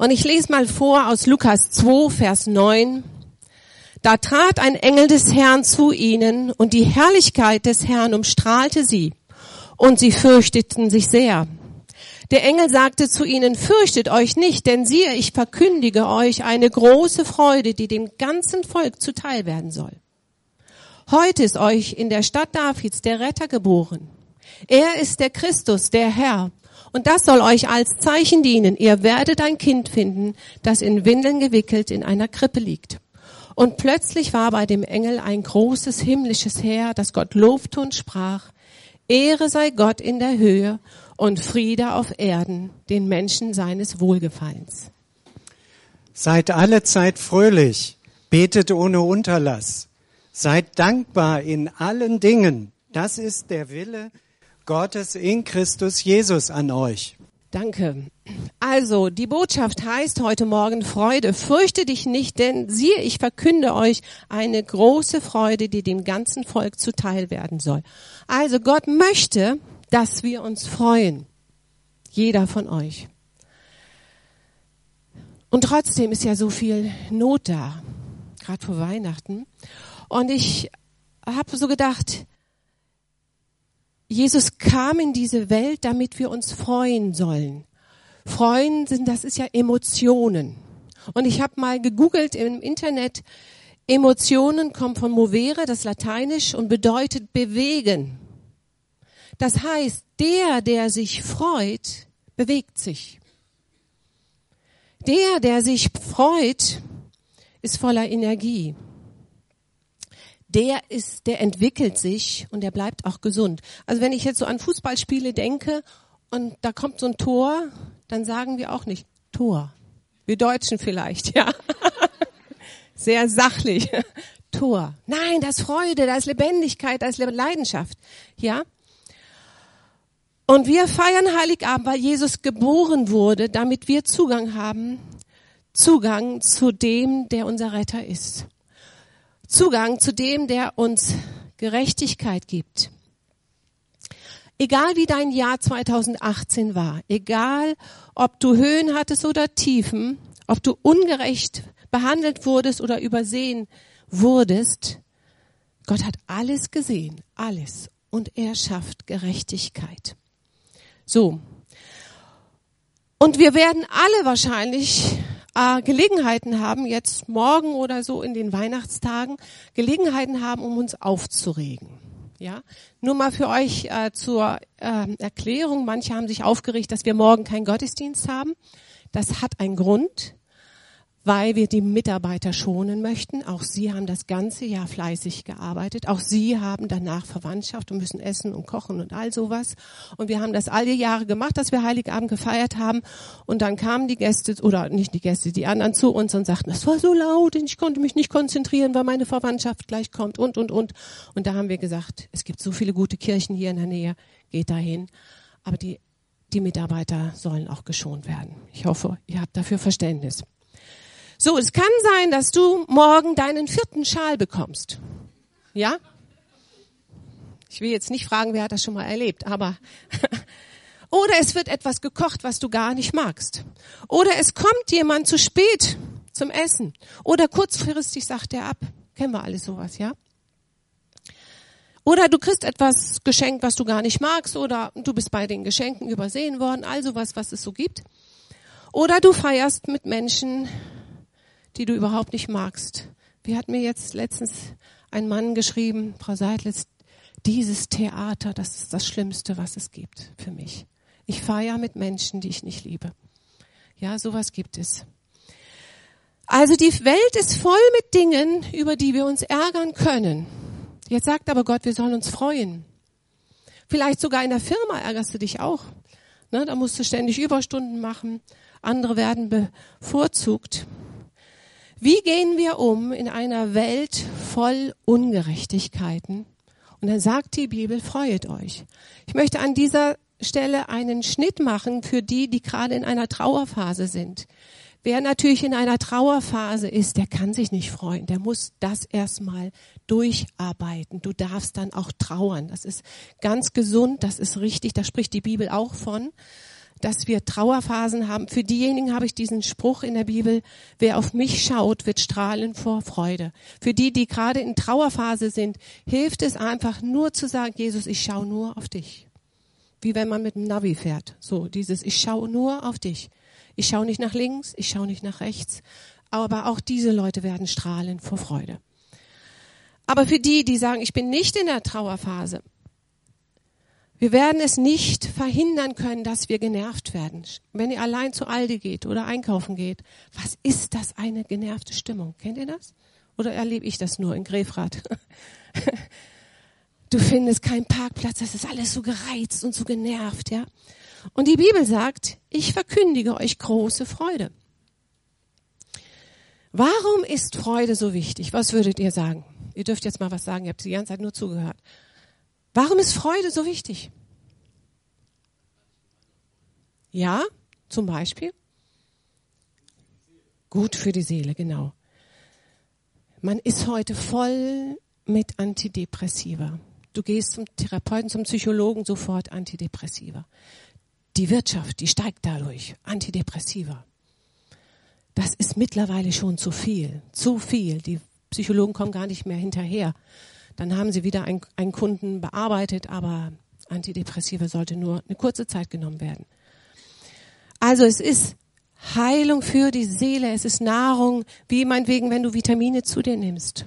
Und ich lese mal vor aus Lukas 2, Vers 9. Da trat ein Engel des Herrn zu ihnen und die Herrlichkeit des Herrn umstrahlte sie und sie fürchteten sich sehr. Der Engel sagte zu ihnen, fürchtet euch nicht, denn siehe, ich verkündige euch eine große Freude, die dem ganzen Volk zuteil werden soll. Heute ist euch in der Stadt Davids der Retter geboren. Er ist der Christus, der Herr. Und das soll euch als Zeichen dienen. Ihr werdet ein Kind finden, das in Windeln gewickelt in einer Krippe liegt. Und plötzlich war bei dem Engel ein großes himmlisches Heer, das Gott lobte und sprach, Ehre sei Gott in der Höhe und Friede auf Erden, den Menschen seines Wohlgefallens. Seid alle Zeit fröhlich, betet ohne Unterlass, seid dankbar in allen Dingen. Das ist der Wille Gottes in Christus Jesus an euch. Danke. Also, die Botschaft heißt heute Morgen Freude. Fürchte dich nicht, denn siehe, ich verkünde euch eine große Freude, die dem ganzen Volk zuteil werden soll. Also, Gott möchte, dass wir uns freuen. Jeder von euch. Und trotzdem ist ja so viel Not da, gerade vor Weihnachten. Und ich habe so gedacht, Jesus kam in diese Welt, damit wir uns freuen sollen. Freuen sind, das ist ja Emotionen. Und ich habe mal gegoogelt im Internet, Emotionen kommen von movere, das Lateinisch, und bedeutet bewegen. Das heißt, der, der sich freut, bewegt sich. Der, der sich freut, ist voller Energie der ist, der entwickelt sich und der bleibt auch gesund. Also wenn ich jetzt so an Fußballspiele denke und da kommt so ein Tor, dann sagen wir auch nicht Tor. Wir Deutschen vielleicht, ja. Sehr sachlich. Tor. Nein, das ist Freude, da ist Lebendigkeit, da ist Leidenschaft, ja. Und wir feiern Heiligabend, weil Jesus geboren wurde, damit wir Zugang haben, Zugang zu dem, der unser Retter ist. Zugang zu dem, der uns Gerechtigkeit gibt. Egal wie dein Jahr 2018 war, egal ob du Höhen hattest oder Tiefen, ob du ungerecht behandelt wurdest oder übersehen wurdest, Gott hat alles gesehen, alles. Und er schafft Gerechtigkeit. So. Und wir werden alle wahrscheinlich äh, Gelegenheiten haben, jetzt morgen oder so in den Weihnachtstagen, Gelegenheiten haben, um uns aufzuregen. Ja, nur mal für euch äh, zur äh, Erklärung. Manche haben sich aufgeregt, dass wir morgen keinen Gottesdienst haben. Das hat einen Grund weil wir die Mitarbeiter schonen möchten. Auch sie haben das ganze Jahr fleißig gearbeitet. Auch sie haben danach Verwandtschaft und müssen essen und kochen und all sowas. Und wir haben das all die Jahre gemacht, dass wir Heiligabend gefeiert haben. Und dann kamen die Gäste, oder nicht die Gäste, die anderen zu uns und sagten, das war so laut und ich konnte mich nicht konzentrieren, weil meine Verwandtschaft gleich kommt und, und, und. Und da haben wir gesagt, es gibt so viele gute Kirchen hier in der Nähe, geht dahin. Aber die, die Mitarbeiter sollen auch geschont werden. Ich hoffe, ihr habt dafür Verständnis. So, es kann sein, dass du morgen deinen vierten Schal bekommst. Ja? Ich will jetzt nicht fragen, wer hat das schon mal erlebt, aber oder es wird etwas gekocht, was du gar nicht magst. Oder es kommt jemand zu spät zum Essen. Oder kurzfristig sagt er ab. Kennen wir alles sowas, ja? Oder du kriegst etwas geschenkt, was du gar nicht magst, oder du bist bei den Geschenken übersehen worden, also was, was es so gibt. Oder du feierst mit Menschen, die du überhaupt nicht magst. Wie hat mir jetzt letztens ein Mann geschrieben, Frau Seidlitz, dieses Theater, das ist das Schlimmste, was es gibt für mich. Ich feiere mit Menschen, die ich nicht liebe. Ja, sowas gibt es. Also die Welt ist voll mit Dingen, über die wir uns ärgern können. Jetzt sagt aber Gott, wir sollen uns freuen. Vielleicht sogar in der Firma ärgerst du dich auch. Ne, da musst du ständig Überstunden machen. Andere werden bevorzugt. Wie gehen wir um in einer Welt voll Ungerechtigkeiten? Und dann sagt die Bibel, freuet euch. Ich möchte an dieser Stelle einen Schnitt machen für die, die gerade in einer Trauerphase sind. Wer natürlich in einer Trauerphase ist, der kann sich nicht freuen. Der muss das erstmal durcharbeiten. Du darfst dann auch trauern. Das ist ganz gesund, das ist richtig, da spricht die Bibel auch von. Dass wir Trauerphasen haben. Für diejenigen habe ich diesen Spruch in der Bibel, wer auf mich schaut, wird strahlen vor Freude. Für die, die gerade in Trauerphase sind, hilft es einfach nur zu sagen, Jesus, ich schaue nur auf dich. Wie wenn man mit dem Navi fährt. So, dieses, ich schaue nur auf dich. Ich schaue nicht nach links, ich schaue nicht nach rechts. Aber auch diese Leute werden strahlen vor Freude. Aber für die, die sagen, ich bin nicht in der Trauerphase, wir werden es nicht verhindern können, dass wir genervt werden. Wenn ihr allein zu Aldi geht oder einkaufen geht, was ist das eine genervte Stimmung? Kennt ihr das? Oder erlebe ich das nur in Grefrath? Du findest keinen Parkplatz, das ist alles so gereizt und so genervt, ja? Und die Bibel sagt, ich verkündige euch große Freude. Warum ist Freude so wichtig? Was würdet ihr sagen? Ihr dürft jetzt mal was sagen, ihr habt die ganze Zeit nur zugehört. Warum ist Freude so wichtig? Ja, zum Beispiel. Gut für die Seele, genau. Man ist heute voll mit Antidepressiva. Du gehst zum Therapeuten, zum Psychologen, sofort Antidepressiva. Die Wirtschaft, die steigt dadurch. Antidepressiva. Das ist mittlerweile schon zu viel. Zu viel. Die Psychologen kommen gar nicht mehr hinterher. Dann haben sie wieder einen, einen Kunden bearbeitet, aber Antidepressiva sollte nur eine kurze Zeit genommen werden. Also es ist Heilung für die Seele, es ist Nahrung, wie meinetwegen, wenn du Vitamine zu dir nimmst.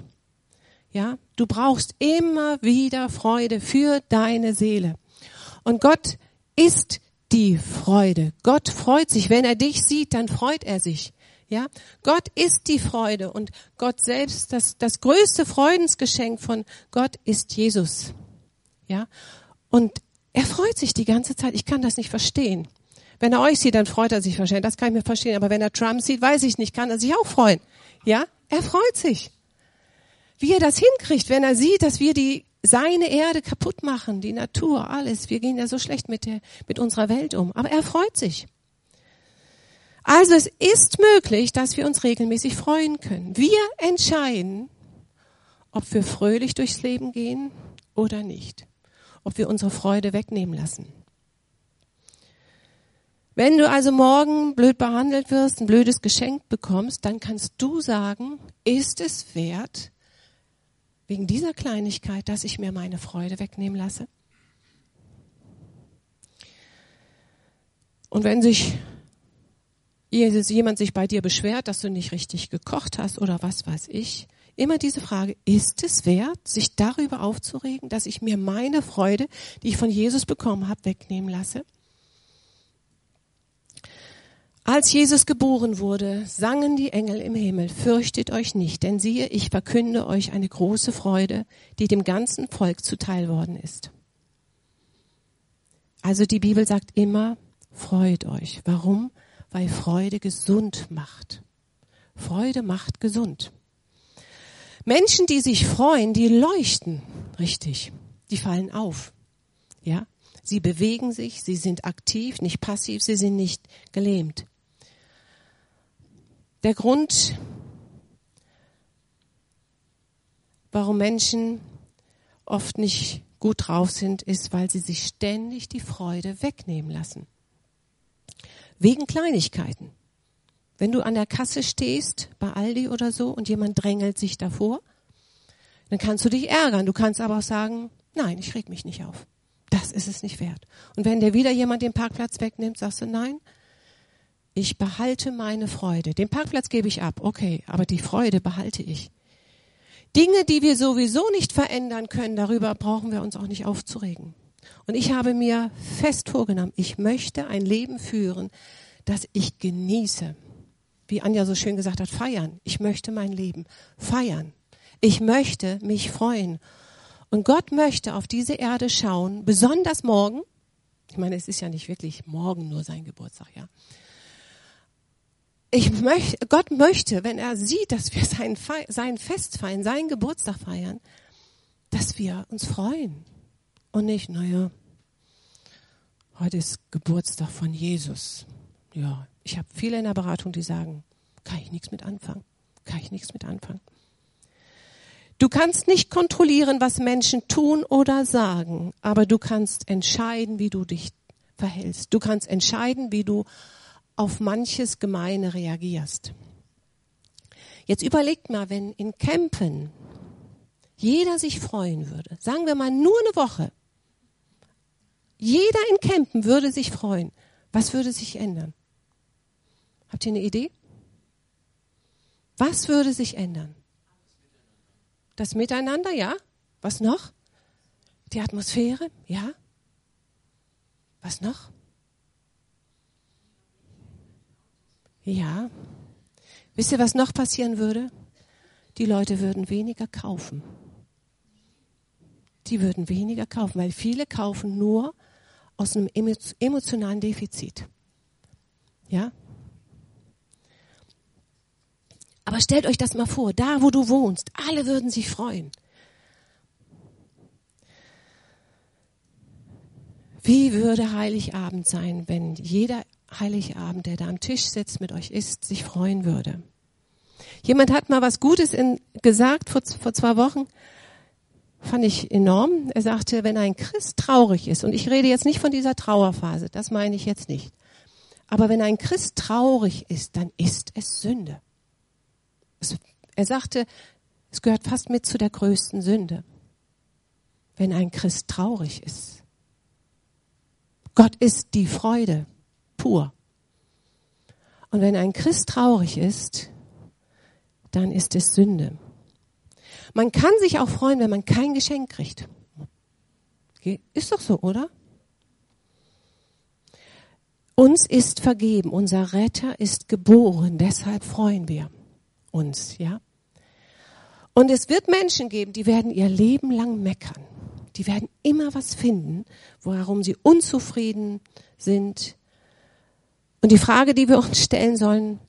Ja, du brauchst immer wieder Freude für deine Seele. Und Gott ist die Freude. Gott freut sich, wenn er dich sieht, dann freut er sich. Ja, Gott ist die Freude und Gott selbst, das, das größte Freudensgeschenk von Gott ist Jesus. Ja, und er freut sich die ganze Zeit. Ich kann das nicht verstehen. Wenn er euch sieht, dann freut er sich wahrscheinlich. Das kann ich mir verstehen. Aber wenn er Trump sieht, weiß ich nicht, kann er sich auch freuen. Ja, er freut sich. Wie er das hinkriegt, wenn er sieht, dass wir die seine Erde kaputt machen, die Natur, alles. Wir gehen ja so schlecht mit der, mit unserer Welt um. Aber er freut sich. Also es ist möglich, dass wir uns regelmäßig freuen können. Wir entscheiden, ob wir fröhlich durchs Leben gehen oder nicht. Ob wir unsere Freude wegnehmen lassen. Wenn du also morgen blöd behandelt wirst, ein blödes Geschenk bekommst, dann kannst du sagen, ist es wert, wegen dieser Kleinigkeit, dass ich mir meine Freude wegnehmen lasse? Und wenn sich jemand sich bei dir beschwert, dass du nicht richtig gekocht hast oder was weiß ich, immer diese Frage, ist es wert, sich darüber aufzuregen, dass ich mir meine Freude, die ich von Jesus bekommen habe, wegnehmen lasse? Als Jesus geboren wurde, sangen die Engel im Himmel, fürchtet euch nicht, denn siehe, ich verkünde euch eine große Freude, die dem ganzen Volk zuteil worden ist. Also die Bibel sagt immer, freut euch. Warum? Weil Freude gesund macht. Freude macht gesund. Menschen, die sich freuen, die leuchten richtig. Die fallen auf. Ja? Sie bewegen sich, sie sind aktiv, nicht passiv, sie sind nicht gelähmt. Der Grund, warum Menschen oft nicht gut drauf sind, ist, weil sie sich ständig die Freude wegnehmen lassen. Wegen Kleinigkeiten. Wenn du an der Kasse stehst, bei Aldi oder so, und jemand drängelt sich davor, dann kannst du dich ärgern. Du kannst aber auch sagen, nein, ich reg mich nicht auf. Das ist es nicht wert. Und wenn dir wieder jemand den Parkplatz wegnimmt, sagst du, nein, ich behalte meine Freude. Den Parkplatz gebe ich ab, okay, aber die Freude behalte ich. Dinge, die wir sowieso nicht verändern können, darüber brauchen wir uns auch nicht aufzuregen. Und ich habe mir fest vorgenommen, ich möchte ein Leben führen, das ich genieße. Wie Anja so schön gesagt hat, feiern. Ich möchte mein Leben feiern. Ich möchte mich freuen. Und Gott möchte auf diese Erde schauen, besonders morgen. Ich meine, es ist ja nicht wirklich morgen nur sein Geburtstag, ja. Ich möchte, Gott möchte, wenn er sieht, dass wir sein, sein Fest feiern, seinen Geburtstag feiern, dass wir uns freuen, und nicht, naja, heute ist Geburtstag von Jesus. Ja, ich habe viele in der Beratung, die sagen, kann ich nichts mit anfangen, kann ich nichts mit anfangen. Du kannst nicht kontrollieren, was Menschen tun oder sagen, aber du kannst entscheiden, wie du dich verhältst. Du kannst entscheiden, wie du auf manches Gemeine reagierst. Jetzt überlegt mal, wenn in Campen jeder sich freuen würde, sagen wir mal nur eine Woche, jeder in Campen würde sich freuen, was würde sich ändern? Habt ihr eine Idee? Was würde sich ändern? Das Miteinander, ja. Was noch? Die Atmosphäre, ja. Was noch? Ja. Wisst ihr, was noch passieren würde? Die Leute würden weniger kaufen. Die würden weniger kaufen, weil viele kaufen nur aus einem emotionalen Defizit. Ja? Aber stellt euch das mal vor, da wo du wohnst, alle würden sich freuen. Wie würde Heiligabend sein, wenn jeder Heiligabend, der da am Tisch sitzt, mit euch isst, sich freuen würde? Jemand hat mal was Gutes in, gesagt vor, vor zwei Wochen, fand ich enorm. Er sagte, wenn ein Christ traurig ist, und ich rede jetzt nicht von dieser Trauerphase, das meine ich jetzt nicht, aber wenn ein Christ traurig ist, dann ist es Sünde. Er sagte, es gehört fast mit zu der größten Sünde, wenn ein Christ traurig ist. Gott ist die Freude pur. Und wenn ein Christ traurig ist, dann ist es Sünde. Man kann sich auch freuen, wenn man kein Geschenk kriegt. Ist doch so, oder? Uns ist vergeben, unser Retter ist geboren, deshalb freuen wir uns, ja? Und es wird Menschen geben, die werden ihr Leben lang meckern. Die werden immer was finden, warum sie unzufrieden sind. Und die Frage, die wir uns stellen sollen,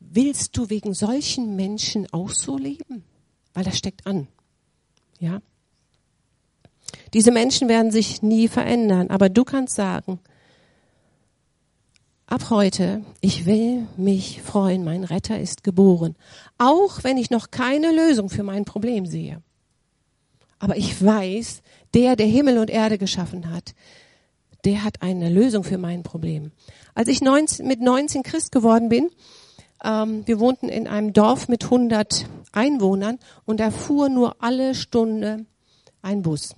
willst du wegen solchen Menschen auch so leben? Weil das steckt an. Ja? Diese Menschen werden sich nie verändern, aber du kannst sagen, ab heute, ich will mich freuen, mein Retter ist geboren. Auch wenn ich noch keine Lösung für mein Problem sehe. Aber ich weiß, der, der Himmel und Erde geschaffen hat, der hat eine Lösung für mein Problem. Als ich 19, mit 19 Christ geworden bin, ähm, wir wohnten in einem Dorf mit 100 Einwohnern und da fuhr nur alle Stunde ein Bus.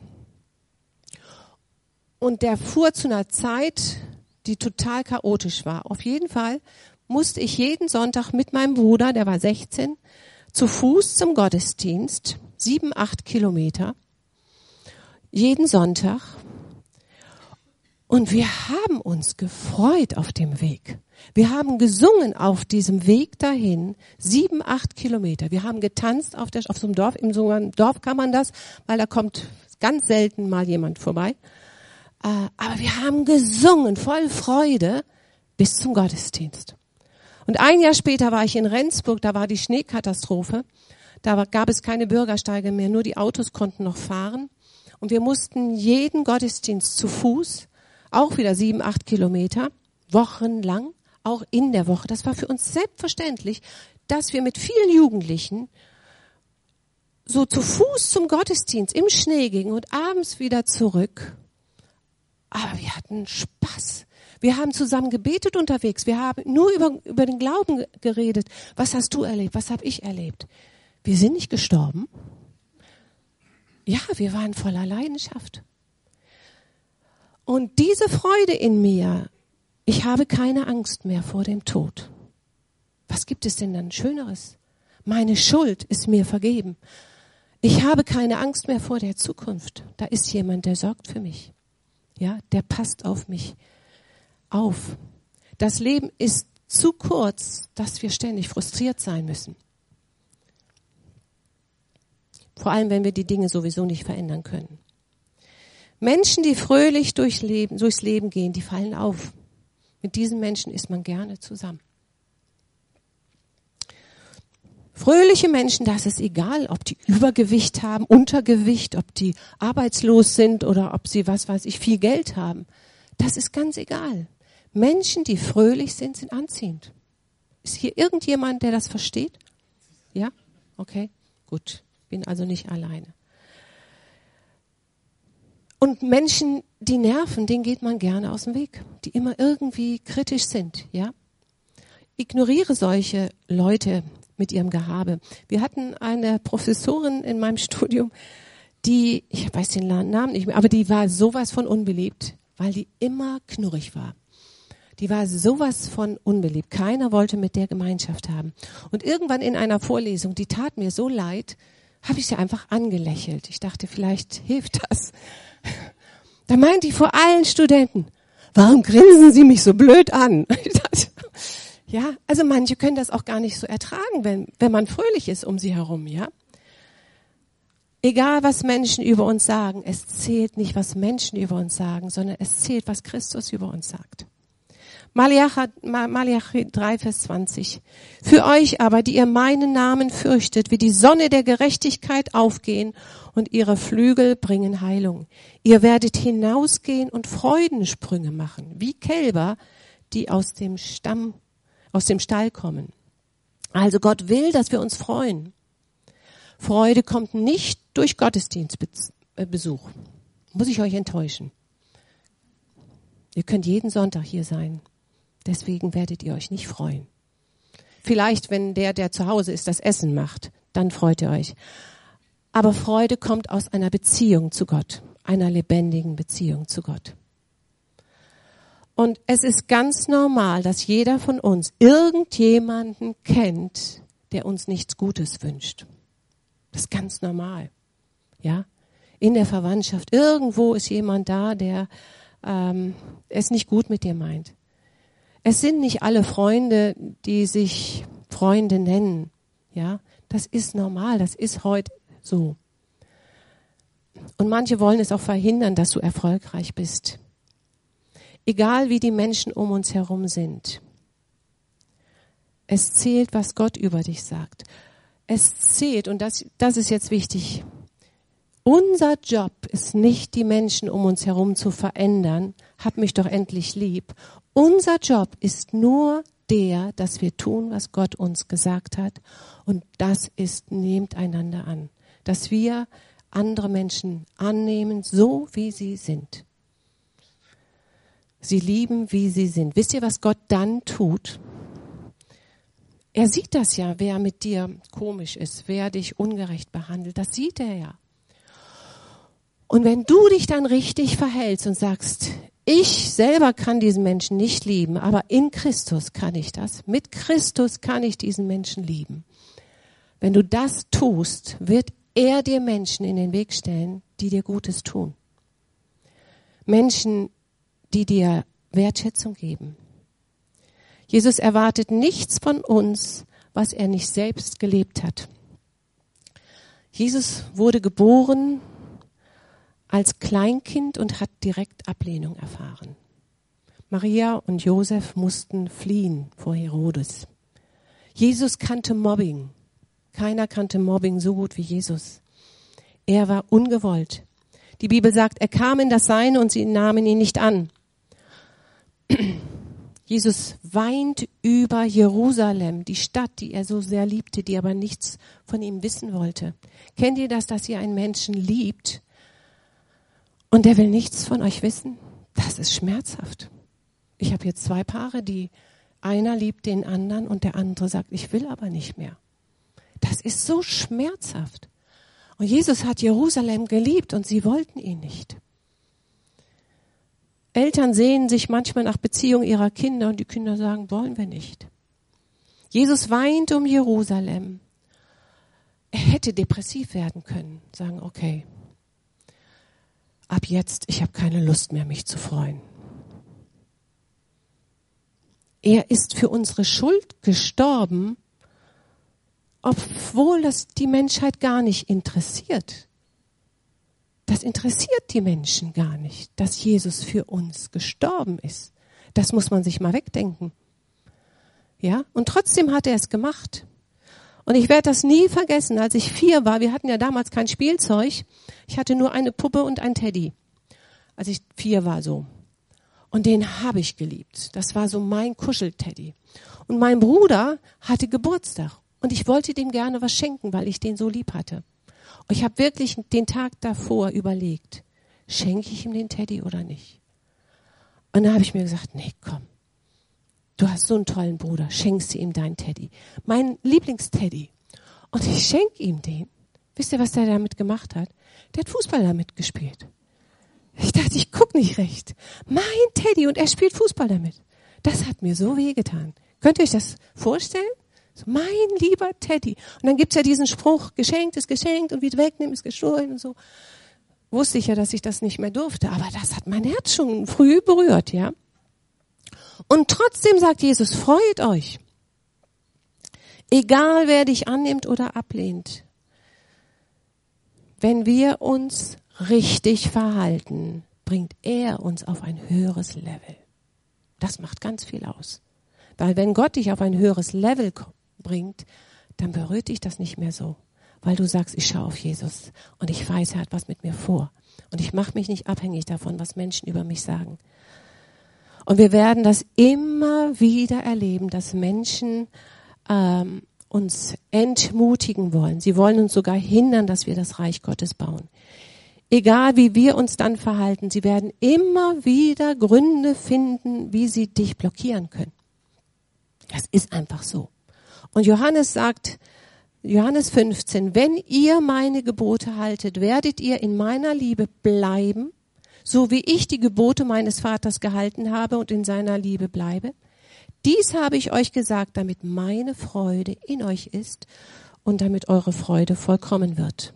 Und der fuhr zu einer Zeit, die total chaotisch war. Auf jeden Fall musste ich jeden Sonntag mit meinem Bruder, der war 16, zu Fuß zum Gottesdienst, sieben, acht Kilometer, jeden Sonntag. Und wir haben uns gefreut auf dem Weg. Wir haben gesungen auf diesem Weg dahin, sieben, acht Kilometer. Wir haben getanzt auf, der, auf so einem Dorf. Im so einem Dorf kann man das, weil da kommt ganz selten mal jemand vorbei. Äh, aber wir haben gesungen, voll Freude, bis zum Gottesdienst. Und ein Jahr später war ich in Rendsburg, da war die Schneekatastrophe. Da gab es keine Bürgersteige mehr, nur die Autos konnten noch fahren. Und wir mussten jeden Gottesdienst zu Fuß, auch wieder sieben, acht Kilometer, wochenlang, auch in der Woche. Das war für uns selbstverständlich, dass wir mit vielen Jugendlichen so zu Fuß zum Gottesdienst im Schnee gingen und abends wieder zurück. Aber wir hatten Spaß. Wir haben zusammen gebetet unterwegs. Wir haben nur über, über den Glauben geredet. Was hast du erlebt? Was habe ich erlebt? Wir sind nicht gestorben. Ja, wir waren voller Leidenschaft. Und diese Freude in mir, ich habe keine Angst mehr vor dem Tod. Was gibt es denn dann Schöneres? Meine Schuld ist mir vergeben. Ich habe keine Angst mehr vor der Zukunft. Da ist jemand, der sorgt für mich. Ja, der passt auf mich auf. Das Leben ist zu kurz, dass wir ständig frustriert sein müssen. Vor allem, wenn wir die Dinge sowieso nicht verändern können. Menschen, die fröhlich durchs Leben, durchs Leben gehen, die fallen auf. Mit diesen Menschen ist man gerne zusammen. Fröhliche Menschen, das ist egal, ob die Übergewicht haben, Untergewicht, ob die arbeitslos sind oder ob sie, was weiß ich, viel Geld haben. Das ist ganz egal. Menschen, die fröhlich sind, sind anziehend. Ist hier irgendjemand, der das versteht? Ja? Okay, gut. Bin also nicht alleine. Und Menschen, die nerven, denen geht man gerne aus dem Weg, die immer irgendwie kritisch sind, ja. Ignoriere solche Leute mit ihrem Gehabe. Wir hatten eine Professorin in meinem Studium, die, ich weiß den Namen nicht mehr, aber die war sowas von unbeliebt, weil die immer knurrig war. Die war sowas von unbeliebt. Keiner wollte mit der Gemeinschaft haben. Und irgendwann in einer Vorlesung, die tat mir so leid, habe ich sie einfach angelächelt. Ich dachte, vielleicht hilft das. Da meint die vor allen Studenten, warum grinsen Sie mich so blöd an? Dachte, ja, also manche können das auch gar nicht so ertragen, wenn, wenn man fröhlich ist um sie herum, ja. Egal, was Menschen über uns sagen, es zählt nicht, was Menschen über uns sagen, sondern es zählt, was Christus über uns sagt. Malachi 3, Vers 20. Für euch aber, die ihr meinen Namen fürchtet, wie die Sonne der Gerechtigkeit aufgehen und ihre Flügel bringen Heilung. Ihr werdet hinausgehen und Freudensprünge machen, wie Kälber, die aus dem Stamm, aus dem Stall kommen. Also Gott will, dass wir uns freuen. Freude kommt nicht durch Gottesdienstbesuch. Muss ich euch enttäuschen. Ihr könnt jeden Sonntag hier sein. Deswegen werdet ihr euch nicht freuen. Vielleicht, wenn der, der zu Hause ist, das Essen macht, dann freut ihr euch. Aber Freude kommt aus einer Beziehung zu Gott, einer lebendigen Beziehung zu Gott. Und es ist ganz normal, dass jeder von uns irgendjemanden kennt, der uns nichts Gutes wünscht. Das ist ganz normal. Ja, in der Verwandtschaft irgendwo ist jemand da, der ähm, es nicht gut mit dir meint. Es sind nicht alle Freunde, die sich Freunde nennen. Ja, das ist normal. Das ist heute so. Und manche wollen es auch verhindern, dass du erfolgreich bist. Egal wie die Menschen um uns herum sind. Es zählt, was Gott über dich sagt. Es zählt, und das, das ist jetzt wichtig, unser Job ist nicht, die Menschen um uns herum zu verändern. Hab mich doch endlich lieb. Unser Job ist nur der, dass wir tun, was Gott uns gesagt hat. Und das ist, nehmt einander an. Dass wir andere Menschen annehmen, so wie sie sind. Sie lieben, wie sie sind. Wisst ihr, was Gott dann tut? Er sieht das ja, wer mit dir komisch ist, wer dich ungerecht behandelt. Das sieht er ja. Und wenn du dich dann richtig verhältst und sagst, ich selber kann diesen Menschen nicht lieben, aber in Christus kann ich das. Mit Christus kann ich diesen Menschen lieben. Wenn du das tust, wird er dir Menschen in den Weg stellen, die dir Gutes tun. Menschen, die dir Wertschätzung geben. Jesus erwartet nichts von uns, was er nicht selbst gelebt hat. Jesus wurde geboren als Kleinkind und hat direkt Ablehnung erfahren. Maria und Josef mussten fliehen vor Herodes. Jesus kannte Mobbing. Keiner kannte Mobbing so gut wie Jesus. Er war ungewollt. Die Bibel sagt, er kam in das Seine und sie nahmen ihn nicht an. Jesus weint über Jerusalem, die Stadt, die er so sehr liebte, die aber nichts von ihm wissen wollte. Kennt ihr das, dass ihr einen Menschen liebt und der will nichts von euch wissen. Das ist schmerzhaft. Ich habe jetzt zwei Paare, die einer liebt den anderen und der andere sagt, ich will aber nicht mehr. Das ist so schmerzhaft. Und Jesus hat Jerusalem geliebt und sie wollten ihn nicht. Eltern sehen sich manchmal nach Beziehung ihrer Kinder und die Kinder sagen, wollen wir nicht. Jesus weint um Jerusalem. Er hätte depressiv werden können, sagen, okay, ab jetzt, ich habe keine Lust mehr, mich zu freuen. Er ist für unsere Schuld gestorben, obwohl das die Menschheit gar nicht interessiert. Das interessiert die Menschen gar nicht, dass Jesus für uns gestorben ist. Das muss man sich mal wegdenken. Ja, und trotzdem hat er es gemacht. Und ich werde das nie vergessen, als ich vier war. Wir hatten ja damals kein Spielzeug. Ich hatte nur eine Puppe und ein Teddy. Als ich vier war so. Und den habe ich geliebt. Das war so mein Kuschelteddy. Und mein Bruder hatte Geburtstag. Und ich wollte dem gerne was schenken, weil ich den so lieb hatte. Und ich habe wirklich den Tag davor überlegt, schenke ich ihm den Teddy oder nicht? Und dann habe ich mir gesagt, nee, komm, du hast so einen tollen Bruder, schenkst du ihm deinen Teddy. Mein Lieblingsteddy. Und ich schenke ihm den. Wisst ihr, was der damit gemacht hat? Der hat Fußball damit gespielt. Ich dachte, ich guck nicht recht. Mein Teddy und er spielt Fußball damit. Das hat mir so wehgetan. Könnt ihr euch das vorstellen? So, mein lieber Teddy. Und dann gibt's ja diesen Spruch, geschenkt ist geschenkt und wieder wegnehmen ist gestohlen und so. Wusste ich ja, dass ich das nicht mehr durfte, aber das hat mein Herz schon früh berührt, ja. Und trotzdem sagt Jesus, freut euch. Egal wer dich annimmt oder ablehnt. Wenn wir uns richtig verhalten, bringt er uns auf ein höheres Level. Das macht ganz viel aus. Weil wenn Gott dich auf ein höheres Level bringt, dann berührt dich das nicht mehr so. Weil du sagst, ich schaue auf Jesus und ich weiß, er hat was mit mir vor. Und ich mache mich nicht abhängig davon, was Menschen über mich sagen. Und wir werden das immer wieder erleben, dass Menschen ähm, uns entmutigen wollen. Sie wollen uns sogar hindern, dass wir das Reich Gottes bauen. Egal wie wir uns dann verhalten, sie werden immer wieder Gründe finden, wie sie dich blockieren können. Das ist einfach so. Und Johannes sagt, Johannes 15, wenn ihr meine Gebote haltet, werdet ihr in meiner Liebe bleiben, so wie ich die Gebote meines Vaters gehalten habe und in seiner Liebe bleibe. Dies habe ich euch gesagt, damit meine Freude in euch ist und damit eure Freude vollkommen wird.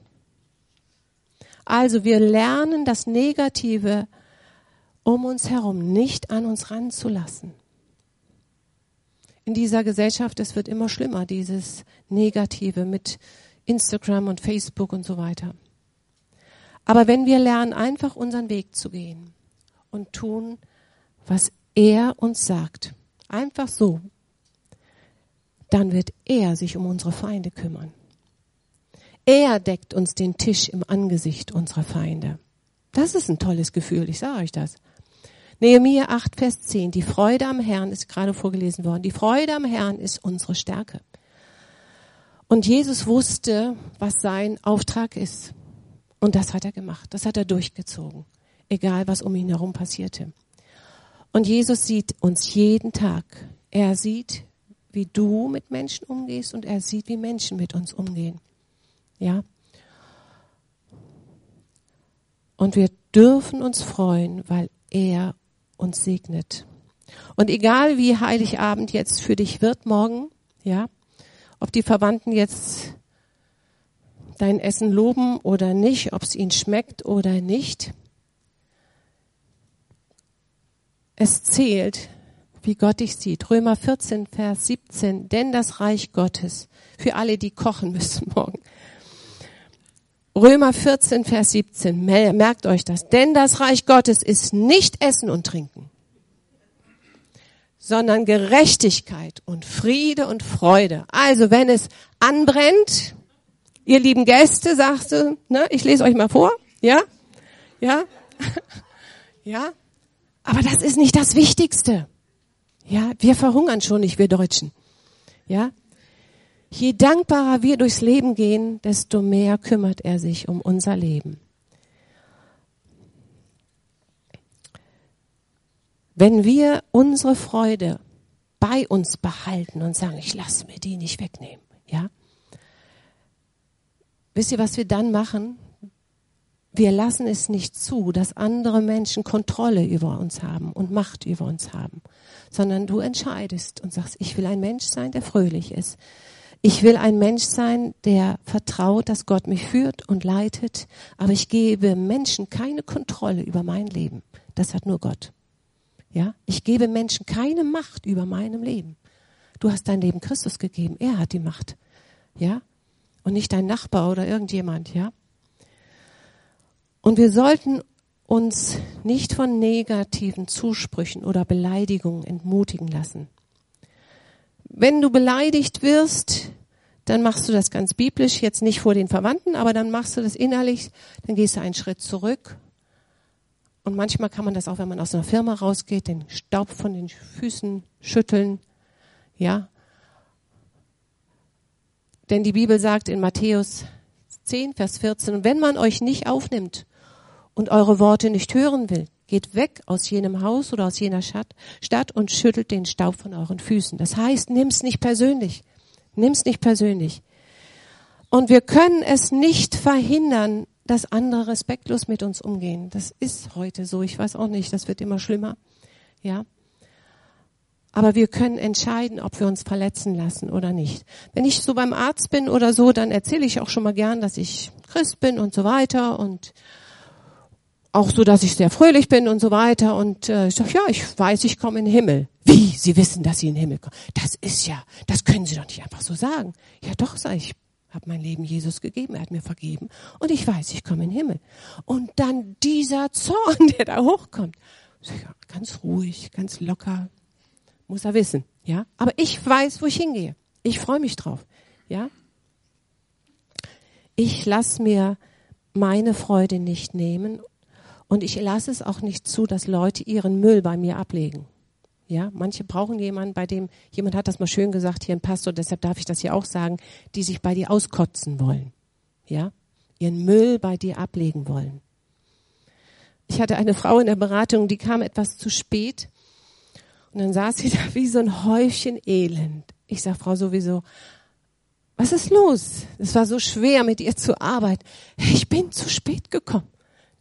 Also wir lernen das Negative um uns herum nicht an uns ranzulassen in dieser Gesellschaft, es wird immer schlimmer, dieses Negative mit Instagram und Facebook und so weiter. Aber wenn wir lernen, einfach unseren Weg zu gehen und tun, was er uns sagt, einfach so, dann wird er sich um unsere Feinde kümmern. Er deckt uns den Tisch im Angesicht unserer Feinde. Das ist ein tolles Gefühl, ich sage euch das. Nehemiah 8, Vers 10. Die Freude am Herrn ist gerade vorgelesen worden. Die Freude am Herrn ist unsere Stärke. Und Jesus wusste, was sein Auftrag ist. Und das hat er gemacht. Das hat er durchgezogen. Egal, was um ihn herum passierte. Und Jesus sieht uns jeden Tag. Er sieht, wie du mit Menschen umgehst und er sieht, wie Menschen mit uns umgehen. Ja? Und wir dürfen uns freuen, weil er uns segnet. Und egal wie Heiligabend jetzt für dich wird morgen, ja, ob die Verwandten jetzt dein Essen loben oder nicht, ob es ihnen schmeckt oder nicht, es zählt, wie Gott dich sieht. Römer 14, Vers 17, denn das Reich Gottes, für alle, die kochen müssen morgen. Römer 14, Vers 17, merkt euch das, denn das Reich Gottes ist nicht Essen und Trinken, sondern Gerechtigkeit und Friede und Freude. Also wenn es anbrennt, ihr lieben Gäste, sagst du, ne, ich lese euch mal vor, ja, ja, ja, aber das ist nicht das Wichtigste. Ja, wir verhungern schon nicht, wir Deutschen. Ja, Je dankbarer wir durchs Leben gehen, desto mehr kümmert er sich um unser Leben. Wenn wir unsere Freude bei uns behalten und sagen, ich lasse mir die nicht wegnehmen? Wisst ihr, was wir dann machen? Wir lassen es nicht zu, dass andere Menschen Kontrolle über uns haben und Macht über uns haben, sondern du entscheidest und sagst, ich will ein Mensch sein, der fröhlich ist, ich will ein Mensch sein, der vertraut, dass Gott mich führt und leitet, aber ich gebe Menschen keine Kontrolle über mein Leben. Das hat nur Gott. Ja, ich gebe Menschen keine Macht über meinem Leben. Du hast dein Leben Christus gegeben, er hat die Macht. Ja? Und nicht dein Nachbar oder irgendjemand, ja? Und wir sollten uns nicht von negativen Zusprüchen oder Beleidigungen entmutigen lassen. Wenn du beleidigt wirst, dann machst du das ganz biblisch, jetzt nicht vor den Verwandten, aber dann machst du das innerlich, dann gehst du einen Schritt zurück. Und manchmal kann man das auch, wenn man aus einer Firma rausgeht, den Staub von den Füßen schütteln, ja. Denn die Bibel sagt in Matthäus 10, Vers 14, wenn man euch nicht aufnimmt und eure Worte nicht hören will, geht weg aus jenem Haus oder aus jener Stadt und schüttelt den Staub von euren Füßen. Das heißt, nimm's nicht persönlich. Nimm's nicht persönlich. Und wir können es nicht verhindern, dass andere respektlos mit uns umgehen. Das ist heute so. Ich weiß auch nicht. Das wird immer schlimmer. Ja. Aber wir können entscheiden, ob wir uns verletzen lassen oder nicht. Wenn ich so beim Arzt bin oder so, dann erzähle ich auch schon mal gern, dass ich Christ bin und so weiter und auch so, dass ich sehr fröhlich bin und so weiter. Und äh, ich sage, ja, ich weiß, ich komme in den Himmel. Wie? Sie wissen, dass Sie in den Himmel kommen? Das ist ja, das können Sie doch nicht einfach so sagen. Ja, doch, sage ich, habe mein Leben Jesus gegeben, er hat mir vergeben und ich weiß, ich komme in den Himmel. Und dann dieser Zorn, der da hochkommt. Ja, ganz ruhig, ganz locker, muss er wissen, ja. Aber ich weiß, wo ich hingehe. Ich freue mich drauf, ja. Ich lasse mir meine Freude nicht nehmen und ich lasse es auch nicht zu, dass Leute ihren Müll bei mir ablegen. Ja, manche brauchen jemanden, bei dem, jemand hat das mal schön gesagt, hier ein Pastor, deshalb darf ich das hier auch sagen, die sich bei dir auskotzen wollen. Ja, ihren Müll bei dir ablegen wollen. Ich hatte eine Frau in der Beratung, die kam etwas zu spät und dann saß sie da wie so ein Häufchen Elend. Ich sag Frau sowieso, was ist los? Es war so schwer, mit ihr zu arbeiten. Ich bin zu spät gekommen.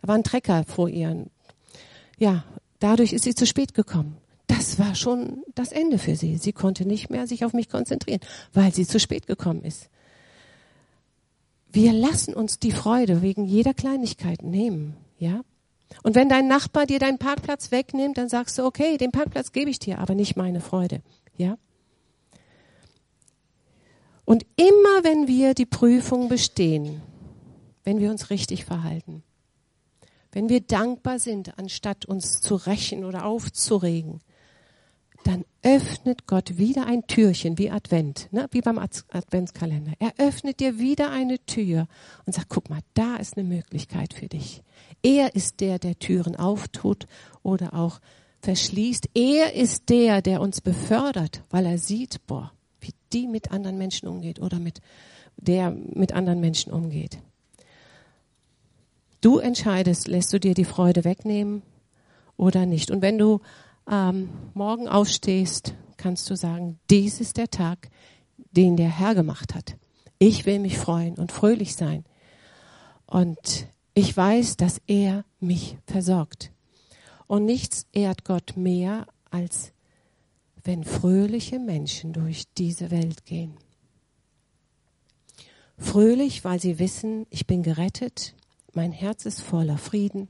Da war ein Trecker vor ihr. Ja, dadurch ist sie zu spät gekommen das war schon das Ende für sie. Sie konnte nicht mehr sich auf mich konzentrieren, weil sie zu spät gekommen ist. Wir lassen uns die Freude wegen jeder Kleinigkeit nehmen, ja? Und wenn dein Nachbar dir deinen Parkplatz wegnimmt, dann sagst du, okay, den Parkplatz gebe ich dir, aber nicht meine Freude, ja? Und immer wenn wir die Prüfung bestehen, wenn wir uns richtig verhalten, wenn wir dankbar sind, anstatt uns zu rächen oder aufzuregen, dann öffnet Gott wieder ein Türchen wie Advent, ne? wie beim Adventskalender. Er öffnet dir wieder eine Tür und sagt, guck mal, da ist eine Möglichkeit für dich. Er ist der, der Türen auftut oder auch verschließt. Er ist der, der uns befördert, weil er sieht, boah, wie die mit anderen Menschen umgeht oder mit der mit anderen Menschen umgeht. Du entscheidest, lässt du dir die Freude wegnehmen oder nicht. Und wenn du ähm, morgen aufstehst, kannst du sagen, dies ist der Tag, den der Herr gemacht hat. Ich will mich freuen und fröhlich sein. Und ich weiß, dass er mich versorgt. Und nichts ehrt Gott mehr, als wenn fröhliche Menschen durch diese Welt gehen. Fröhlich, weil sie wissen, ich bin gerettet, mein Herz ist voller Frieden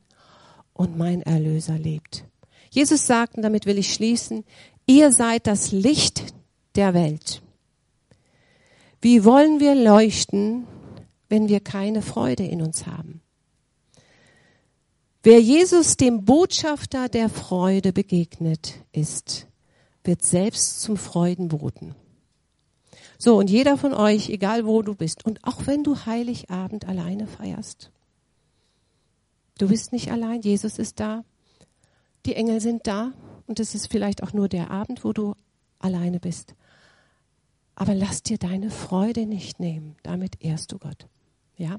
und mein Erlöser lebt. Jesus sagt, und damit will ich schließen, ihr seid das Licht der Welt. Wie wollen wir leuchten, wenn wir keine Freude in uns haben? Wer Jesus, dem Botschafter der Freude, begegnet ist, wird selbst zum Freudenboten. So, und jeder von euch, egal wo du bist, und auch wenn du Heiligabend alleine feierst, du bist nicht allein, Jesus ist da, die Engel sind da und es ist vielleicht auch nur der Abend, wo du alleine bist. Aber lass dir deine Freude nicht nehmen. Damit ehrst du Gott. Ja?